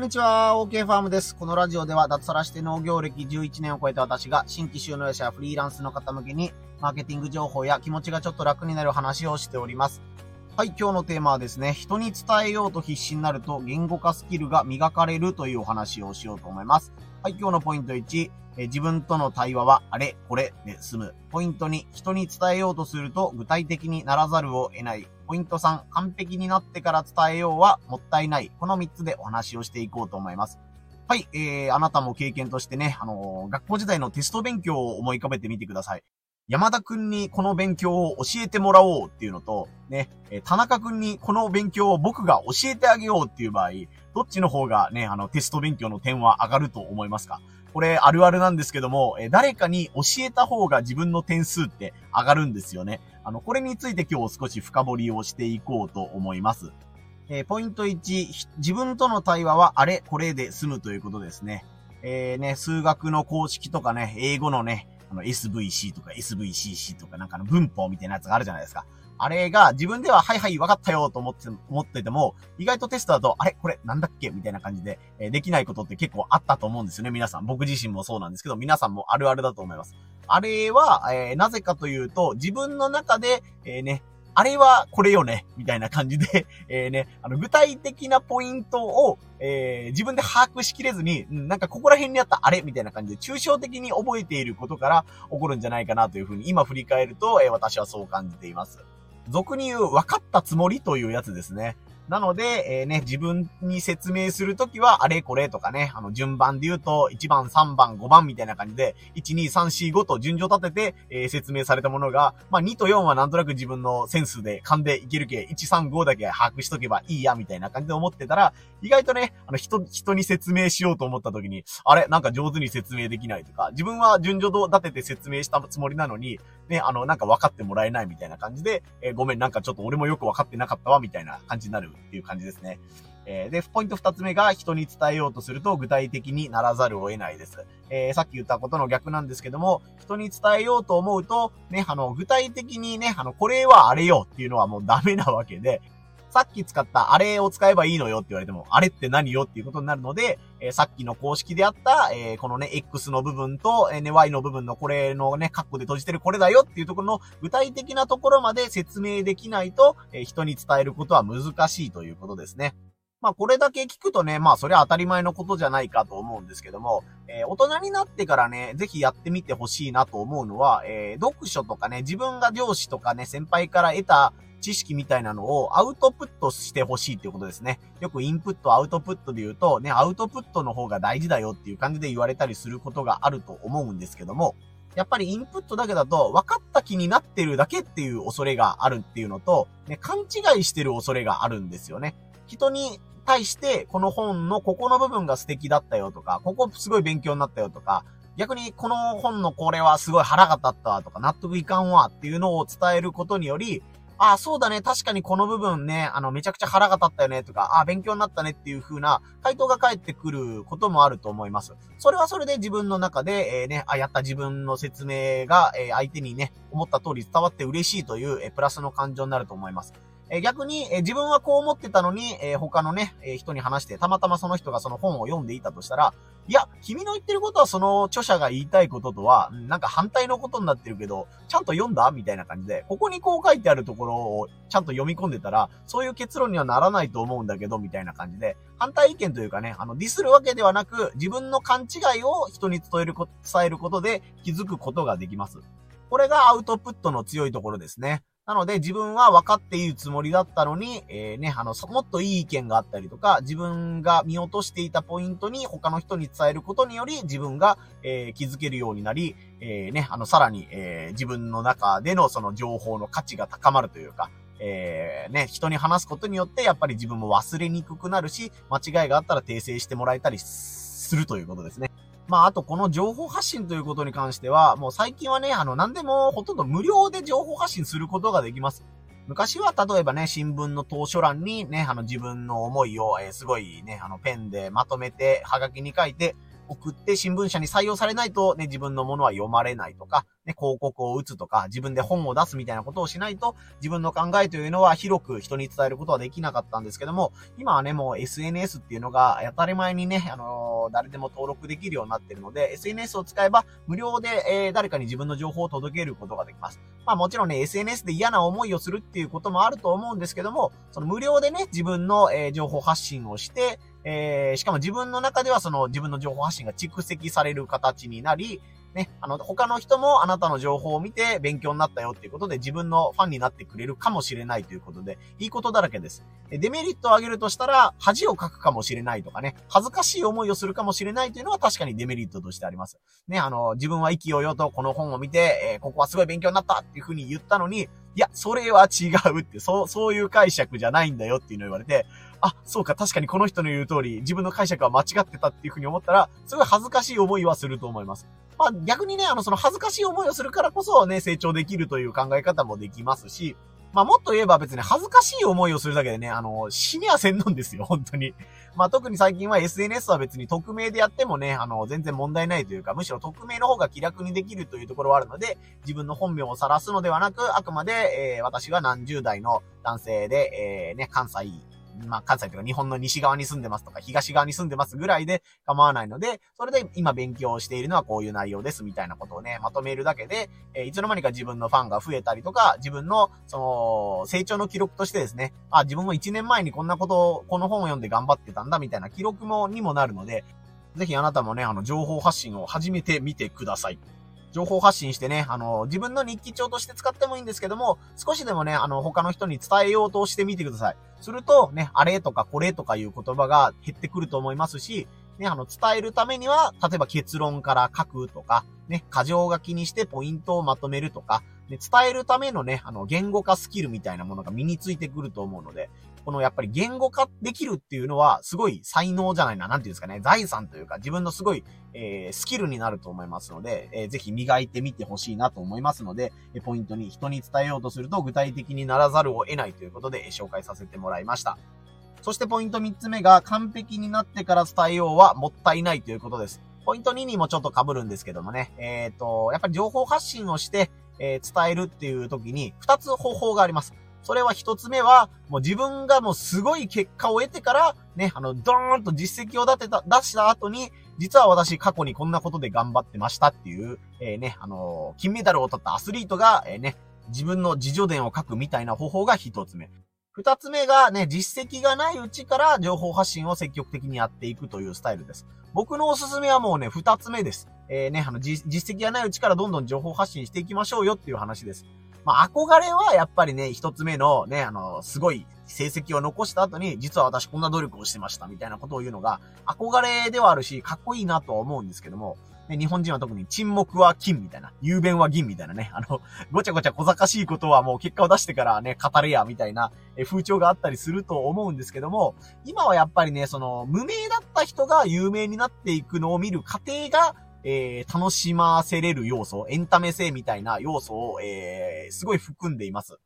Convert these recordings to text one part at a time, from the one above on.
こんにちは、OK ファームです。このラジオでは脱サラして農業歴11年を超えた私が新規収納者やフリーランスの方向けにマーケティング情報や気持ちがちょっと楽になる話をしております。はい、今日のテーマはですね、人に伝えようと必死になると言語化スキルが磨かれるというお話をしようと思います。はい、今日のポイント1、え自分との対話はあれ、これで済む。ポイント2、人に伝えようとすると具体的にならざるを得ない。ポイント3、完璧になってから伝えようはもったいない。この3つでお話をしていこうと思います。はい、えー、あなたも経験としてね、あのー、学校時代のテスト勉強を思い浮かべてみてください。山田くんにこの勉強を教えてもらおうっていうのと、ね、え田中くんにこの勉強を僕が教えてあげようっていう場合、どっちの方がね、あの、テスト勉強の点は上がると思いますか？これあるあるなんですけども、え誰かに教えた方が自分の点数って上がるんですよね。あの、これについて今日少し深掘りをしていこうと思います。えー、ポイント1、自分との対話はあれ、これで済むということですね。えー、ね、数学の公式とかね、英語のね、あの SVC とか SVCC とかなんかの文法みたいなやつがあるじゃないですか。あれが自分でははいはい分かったよと思って、思ってても、意外とテストだと、あれこれなんだっけみたいな感じで、えー、できないことって結構あったと思うんですよね。皆さん。僕自身もそうなんですけど、皆さんもあるあるだと思います。あれは、えー、なぜかというと、自分の中で、えー、ね、あれはこれよね、みたいな感じで、え、ね、あの、具体的なポイントを、えー、自分で把握しきれずに、なんかここら辺にあったあれみたいな感じで、抽象的に覚えていることから起こるんじゃないかなというふうに、今振り返ると、えー、私はそう感じています。俗に言う分かったつもりというやつですね。なので、えー、ね、自分に説明するときは、あれこれとかね、あの、順番で言うと、1番、3番、5番みたいな感じで、1、2、3、4、5と順序立てて、えー、説明されたものが、まあ、2と4はなんとなく自分のセンスで勘でいけるけ、1、3、5だけ把握しとけばいいや、みたいな感じで思ってたら、意外とね、あの、人、人に説明しようと思ったときに、あれなんか上手に説明できないとか、自分は順序立てて説明したつもりなのに、ね、あの、なんか分かってもらえないみたいな感じで、えー、ごめん、なんかちょっと俺もよく分かってなかったわ、みたいな感じになるっていう感じですね。えー、で、ポイント二つ目が人に伝えようとすると具体的にならざるを得ないです。えー、さっき言ったことの逆なんですけども、人に伝えようと思うと、ね、あの、具体的にね、あの、これはあれよっていうのはもうダメなわけで、さっき使ったあれを使えばいいのよって言われても、あれって何よっていうことになるので、えー、さっきの公式であった、えー、このね、X の部分と、えー、ね、Y の部分のこれのね、カッコで閉じてるこれだよっていうところの具体的なところまで説明できないと、え人に伝えることは難しいということですね。まあこれだけ聞くとね、まあそれは当たり前のことじゃないかと思うんですけども、えー、大人になってからね、ぜひやってみてほしいなと思うのは、えー、読書とかね、自分が上司とかね、先輩から得た知識みたいなのをアウトプットしてほしいっていうことですね。よくインプット、アウトプットで言うと、ね、アウトプットの方が大事だよっていう感じで言われたりすることがあると思うんですけども、やっぱりインプットだけだと分かった気になってるだけっていう恐れがあるっていうのと、ね、勘違いしてる恐れがあるんですよね。人に対して、この本のここの部分が素敵だったよとか、ここすごい勉強になったよとか、逆にこの本のこれはすごい腹が立ったわとか、納得いかんわっていうのを伝えることにより、ああ、そうだね、確かにこの部分ね、あの、めちゃくちゃ腹が立ったよねとか、ああ、勉強になったねっていう風な回答が返ってくることもあると思います。それはそれで自分の中で、えー、ね、あ、やった自分の説明が、えー、相手にね、思った通り伝わって嬉しいという、えー、プラスの感情になると思います。え逆に、え自分はこう思ってたのに、え他のね、え人に話して、たまたまその人がその本を読んでいたとしたら、いや、君の言ってることはその著者が言いたいこととは、なんか反対のことになってるけど、ちゃんと読んだ？みたいな感じで、ここにこう書いてあるところをちゃんと読み込んでたら、そういう結論にはならないと思うんだけど、みたいな感じで、反対意見というかね、あの、ディスるわけではなく、自分の勘違いを人に伝えること伝えることで気づくことができます。これがアウトプットの強いところですね。なので自分は分かっているつもりだったのに、えー、ね、あの、もっといい意見があったりとか、自分が見落としていたポイントに他の人に伝えることにより自分が、えー、気づけるようになり、えー、ね、あの、さらに、えー、自分の中でのその情報の価値が高まるというか、えー、ね、人に話すことによってやっぱり自分も忘れにくくなるし、間違いがあったら訂正してもらえたりするということですね。まあ、あとこの情報発信ということに関しては、もう最近はね、あの、何でもほとんど無料で情報発信することができます。昔は例えばね、新聞の投書欄にね、あの自分の思いを、えー、すごいね、あのペンでまとめて、はがきに書いて、送って新聞社に採用されないとね、自分のものは読まれないとか、ね、広告を打つとか、自分で本を出すみたいなことをしないと、自分の考えというのは広く人に伝えることはできなかったんですけども、今はね、もう SNS っていうのが当たり前にね、あのー、誰でも登録できるようになってるので、SNS を使えば無料で、えー、誰かに自分の情報を届けることができます。まあもちろんね、SNS で嫌な思いをするっていうこともあると思うんですけども、その無料でね、自分の、えー、情報発信をして、えー、しかも自分の中ではその自分の情報発信が蓄積される形になり、ね、あの、他の人もあなたの情報を見て勉強になったよっていうことで自分のファンになってくれるかもしれないということで、いいことだらけです。デメリットを挙げるとしたら、恥をかくかもしれないとかね、恥ずかしい思いをするかもしれないというのは確かにデメリットとしてあります。ね、あの、自分は意気揚々とこの本を見て、えー、ここはすごい勉強になったっていうふうに言ったのに、いや、それは違うって、そう、そういう解釈じゃないんだよっていうのを言われて、あ、そうか、確かにこの人の言う通り、自分の解釈は間違ってたっていうふうに思ったら、すごい恥ずかしい思いはすると思います。まあ逆にね、あの、その恥ずかしい思いをするからこそね、成長できるという考え方もできますし、まあもっと言えば別に恥ずかしい思いをするだけでね、あの、死にはせんのんですよ、本当に。まあ特に最近は SNS は別に匿名でやってもね、あの、全然問題ないというか、むしろ匿名の方が気楽にできるというところはあるので、自分の本名を晒すのではなく、あくまで、えー、私が何十代の男性で、えー、ね、関西まあ、関西というか日本の西側に住んでますとか東側に住んでますぐらいで構わないので、それで今勉強しているのはこういう内容ですみたいなことをね、まとめるだけで、えー、いつの間にか自分のファンが増えたりとか、自分の、その、成長の記録としてですね、あ、自分も1年前にこんなことを、この本を読んで頑張ってたんだみたいな記録も、にもなるので、ぜひあなたもね、あの、情報発信を始めてみてください。情報発信してね、あの、自分の日記帳として使ってもいいんですけども、少しでもね、あの、他の人に伝えようとしてみてください。すると、ね、あれとかこれとかいう言葉が減ってくると思いますし、ね、あの、伝えるためには、例えば結論から書くとか、ね、過剰書きにしてポイントをまとめるとか、ね、伝えるためのね、あの、言語化スキルみたいなものが身についてくると思うので、このやっぱり言語化できるっていうのは、すごい才能じゃないな、なんていうんですかね、財産というか、自分のすごい、えー、スキルになると思いますので、えー、ぜひ磨いてみてほしいなと思いますので、えポイントに人に伝えようとすると具体的にならざるを得ないということで、紹介させてもらいました。そしてポイント3つ目が完璧になってから伝えようはもったいないということです。ポイント2にもちょっと被るんですけどもね。えっ、ー、と、やっぱり情報発信をして、えー、伝えるっていう時に2つ方法があります。それは1つ目は、もう自分がもうすごい結果を得てから、ね、あの、ドーンと実績を立てた、出した後に、実は私過去にこんなことで頑張ってましたっていう、えー、ね、あの金メダルを取ったアスリートが、えー、ね、自分の自助伝を書くみたいな方法が1つ目。二つ目がね、実績がないうちから情報発信を積極的にやっていくというスタイルです。僕のおすすめはもうね、二つ目です。えー、ね、あの、実績がないうちからどんどん情報発信していきましょうよっていう話です。まあ、憧れはやっぱりね、一つ目のね、あの、すごい成績を残した後に、実は私こんな努力をしてましたみたいなことを言うのが、憧れではあるし、かっこいいなとは思うんですけども、ね、日本人は特に沈黙は金みたいな、雄弁は銀みたいなね、あの、ごちゃごちゃ小賢しいことはもう結果を出してからね、語れや、みたいな、風潮があったりすると思うんですけども、今はやっぱりね、その、無名だった人が有名になっていくのを見る過程が、えー、楽しませれる要素、エンタメ性みたいな要素を、えー、すごい含んでいます。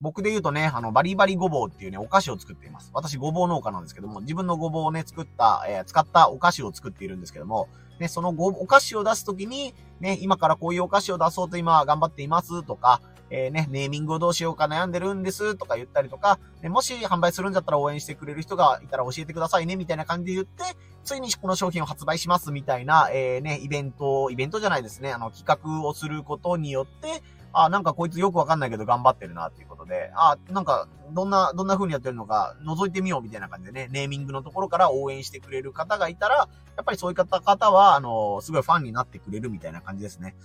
僕で言うとね、あの、バリバリごぼうっていうね、お菓子を作っています。私、ごぼう農家なんですけども、自分のごぼうをね、作った、えー、使ったお菓子を作っているんですけども、ね、そのご、お菓子を出すときに、ね、今からこういうお菓子を出そうと今頑張っていますとか、えー、ね、ネーミングをどうしようか悩んでるんですとか言ったりとか、ね、もし販売するんだったら応援してくれる人がいたら教えてくださいね、みたいな感じで言って、ついにこの商品を発売しますみたいな、えー、ね、イベント、イベントじゃないですね、あの、企画をすることによって、あ、なんかこいつよくわかんないけど頑張ってるなっていうことで、あ、なんか、どんな、どんな風にやってるのか覗いてみようみたいな感じでね、ネーミングのところから応援してくれる方がいたら、やっぱりそういう方は、あの、すごいファンになってくれるみたいな感じですね。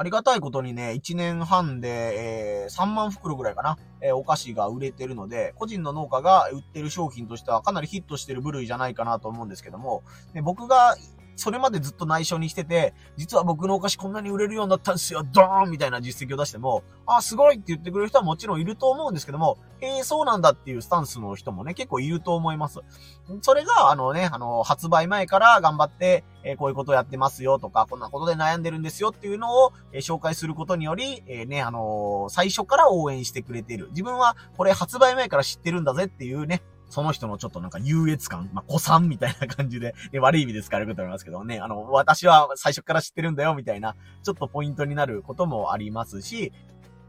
ありがたいことにね、1年半で、えー、3万袋ぐらいかな、えー、お菓子が売れてるので、個人の農家が売ってる商品としてはかなりヒットしてる部類じゃないかなと思うんですけども、ね、僕がそれまでずっと内緒にしてて、実は僕のお菓子こんなに売れるようになったんですよ、ドーンみたいな実績を出しても、あ、すごいって言ってくれる人はもちろんいると思うんですけども、えー、そうなんだっていうスタンスの人もね、結構いると思います。それが、あのね、あの、発売前から頑張って、え、こういうことをやってますよとか、こんなことで悩んでるんですよっていうのを、え、紹介することにより、えね、あの最初から応援してくれている。自分はこれ発売前から知ってるんだぜっていうね、その人のちょっとなんか優越感、まあ、古参みたいな感じで、ね、悪い意味で使われると思いますけどね、あの、私は最初から知ってるんだよ、みたいな、ちょっとポイントになることもありますし、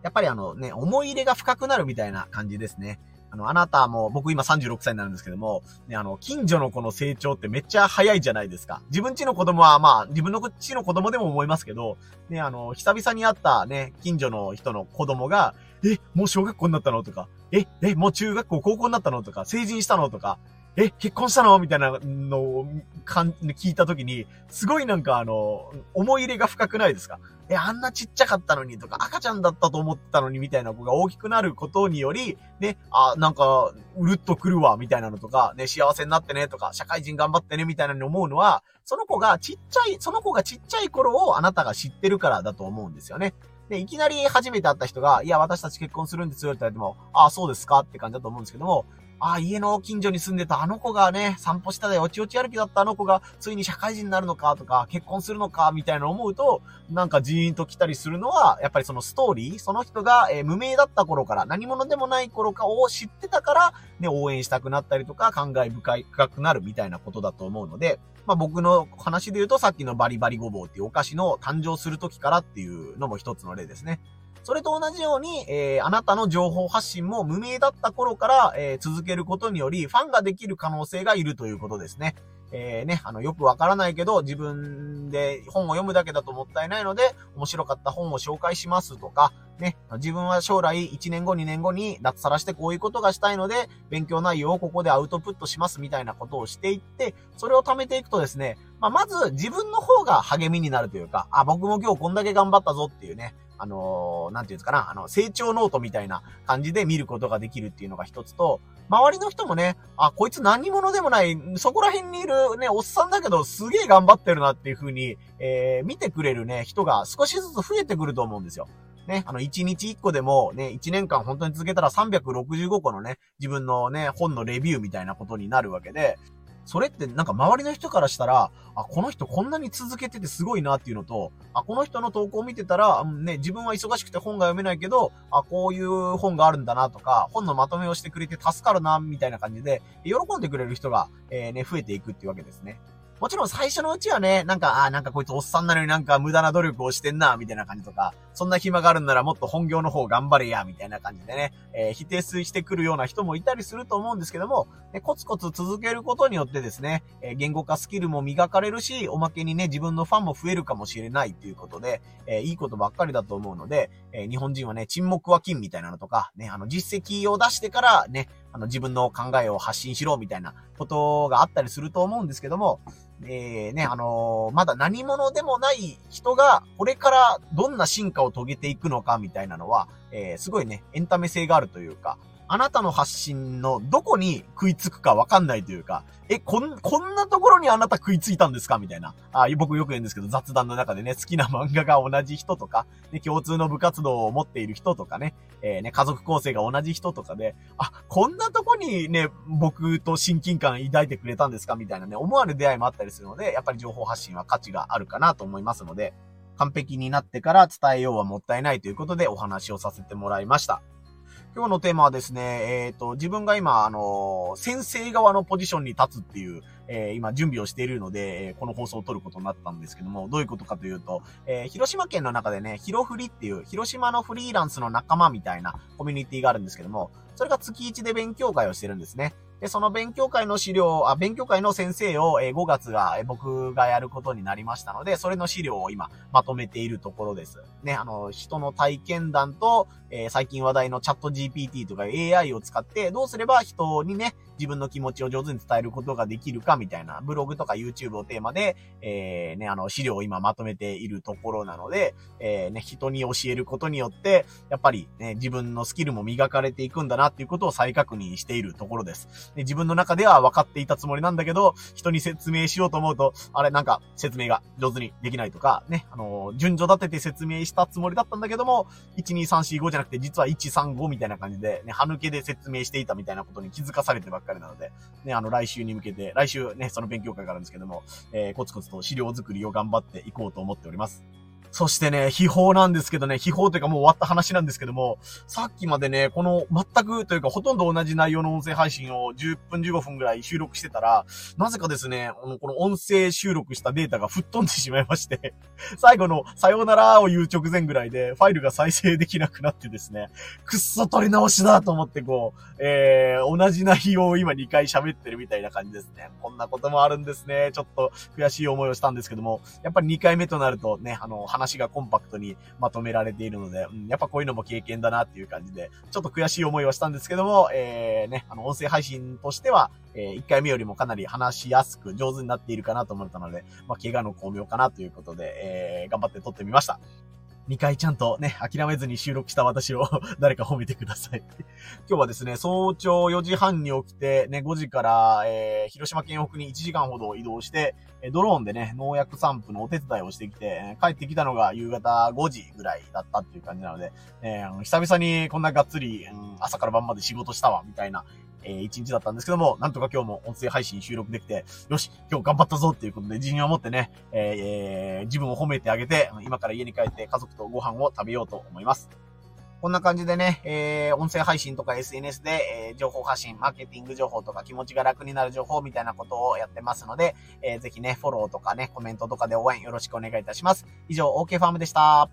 やっぱりあのね、思い入れが深くなるみたいな感じですね。あの、あなたも、僕今36歳になるんですけども、ね、あの、近所の子の成長ってめっちゃ早いじゃないですか。自分ちの子供は、まあ、自分のちの子供でも思いますけど、ね、あの、久々に会ったね、近所の人の子供が、え、もう小学校になったの？とか、え、え、もう中学校、高校になったの？とか、成人したの？とか、え、結婚したの？みたいなのをかん聞いたときに、すごいなんかあの、思い入れが深くないですか？え、あんなちっちゃかったのにとか、赤ちゃんだったと思ったのにみたいな子が大きくなることにより、ね、あ、なんか、うるっとくるわ、みたいなのとか、ね、幸せになってね、とか、社会人頑張ってね、みたいなのに思うのは、その子がちっちゃい、その子がちっちゃい頃をあなたが知ってるからだと思うんですよね。で、いきなり初めて会った人が、いや、私たち結婚するんですよって言われても、ああ、そうですか？って感じだと思うんですけども、ああ、家の近所に住んでたあの子がね、散歩したでおちおち歩きだったあの子が、ついに社会人になるのかとか、結婚するのかみたいな思うと、なんかジーンと来たりするのは、やっぱりそのストーリー、その人が、えー、無名だった頃から、何者でもない頃かを知ってたから、ね、応援したくなったりとか、考え深い、深くなるみたいなことだと思うので、まあ僕の話で言うと、さっきのバリバリごぼうっていうお菓子の誕生する時からっていうのも一つの例ですね。それと同じように、えー、あなたの情報発信も無名だった頃から、えー、続けることにより、ファンができる可能性がいるということですね。えー、ね、あの、よくわからないけど、自分で本を読むだけだともったいないので、面白かった本を紹介しますとか、ね、自分は将来1年後2年後に脱サラしてこういうことがしたいので、勉強内容をここでアウトプットしますみたいなことをしていって、それを貯めていくとですね、まあ、まず自分の方が励みになるというか、あ、僕も今日こんだけ頑張ったぞっていうね、あのー、なんていうんですかな、あの、成長ノートみたいな感じで見ることができるっていうのが一つと、周りの人もね、あ、こいつ何者でもない、そこら辺にいるね、おっさんだけどすげえ頑張ってるなっていう風に、えー、見てくれるね、人が少しずつ増えてくると思うんですよ。ね、あの、1日1個でもね、1年間本当に続けたら365個のね、自分のね、本のレビューみたいなことになるわけで、それってなんか周りの人からしたら、あ、この人こんなに続けててすごいなっていうのと、あ、この人の投稿を見てたら、ね、自分は忙しくて本が読めないけど、あ、こういう本があるんだなとか、本のまとめをしてくれて助かるな、みたいな感じで、喜んでくれる人が、えー、ね、増えていくっていうわけですね。もちろん最初のうちはね、なんか、ああなんかこいつおっさんなのになんか無駄な努力をしてんな、みたいな感じとか、そんな暇があるんならもっと本業の方頑張れや、みたいな感じでね、えー、否定してくるような人もいたりすると思うんですけども、ね、コツコツ続けることによってですね、えー、言語化スキルも磨かれるし、おまけにね、自分のファンも増えるかもしれないっていうことで、えー、いいことばっかりだと思うので、え日本人はね、沈黙は金みたいなのとか、ね、あの、実績を出してから、ね、あの、自分の考えを発信しろ、みたいなことがあったりすると思うんですけども、えー、ね、あのー、まだ何者でもない人が、これからどんな進化を遂げていくのか、みたいなのは、えー、すごいね、エンタメ性があるというか、あなたの発信のどこに食いつくかわかんないというか、え、こん、こんなところにあなた食いついたんですか？みたいな。あ僕よく言うんですけど、雑談の中でね、好きな漫画が同じ人とか、ね、共通の部活動を持っている人とかね、えー、ね、家族構成が同じ人とかで、あ、こんなとこにね、僕と親近感抱いてくれたんですか？みたいなね、思わぬ出会いもあったりするので、やっぱり情報発信は価値があるかなと思いますので、完璧になってから伝えようはもったいないということでお話をさせてもらいました。今日のテーマはですね、えっ、ー、と、自分が今、あの、先生側のポジションに立つっていう、えー、今準備をしているので、えこの放送を撮ることになったんですけども、どういうことかというと、え広島県の中でね、ヒロフリっていう、広島のフリーランスの仲間みたいなコミュニティがあるんですけども、それが月1で勉強会をしてるんですね。で、その勉強会の資料、あ、勉強会の先生を、え、5月が、え、僕がやることになりましたので、それの資料を今、まとめているところです。ね、あの、人の体験談と、え、最近話題のチャット GPT とか AI を使って、どうすれば人にね、自分の気持ちを上手に伝えることができるかみたいな、ブログとか YouTube をテーマで、えー、ね、あの、資料を今まとめているところなので、えー、ね、人に教えることによって、やっぱりね、自分のスキルも磨かれていくんだなっていうことを再確認しているところです。で自分の中では分かっていたつもりなんだけど、人に説明しようと思うと、あれなんか説明が上手にできないとか、ね、あの、順序立てて説明したつもりだったんだけども、1、2、3、4、5じゃなくて実は1、3、5みたいな感じで、ね、歯抜けで説明していたみたいなことに気づかされてばっかりなので、ね、あの、来週に向けて、来週ね、その勉強会があるんですけども、えー、コツコツと資料作りを頑張っていこうと思っております。そしてね、秘宝なんですけどね、秘宝というかもう終わった話なんですけども、さっきまでね、この全くというかほとんど同じ内容の音声配信を10分15分ぐらい収録してたら、なぜかですね、この音声収録したデータが吹っ飛んでしまいまして 最後のさようならを言う直前ぐらいで、ファイルが再生できなくなってですね、くっそ取り直しだと思ってこう、えー、同じ内容を今2回喋ってるみたいな感じですね。こんなこともあるんですね。ちょっと悔しい思いをしたんですけども、やっぱり2回目となるとね、あの、話がコンパクトにまとめられているので、うん、やっぱこういうのも経験だなっていう感じで、ちょっと悔しい思いはしたんですけども、えー、ね、あの、音声配信としては、えー、1回目よりもかなり話しやすく上手になっているかなと思ったので、まあ、怪我の巧妙かなということで、えー、頑張って撮ってみました。2回ちゃんとね、諦めずに収録した私を 誰か褒めてください。今日はですね、早朝4時半に起きて、ね、5時から、えー、広島県北に1時間ほど移動して、ドローンでね、農薬散布のお手伝いをしてきて、帰ってきたのが夕方5時ぐらいだったっていう感じなので、えー、久々にこんながっつり、うん、朝から晩まで仕事したわ、みたいな、えー、一日だったんですけども、なんとか今日も音声配信収録できて、よし、今日頑張ったぞっていうことで自信を持ってね、えー、自分を褒めてあげて、今から家に帰って家族とご飯を食べようと思います。こんな感じでね、えー、音声配信とか SNS で、えー、情報発信、マーケティング情報とか気持ちが楽になる情報みたいなことをやってますので、えー、ぜひね、フォローとかね、コメントとかで応援よろしくお願いいたします。以上、OK ファームでした。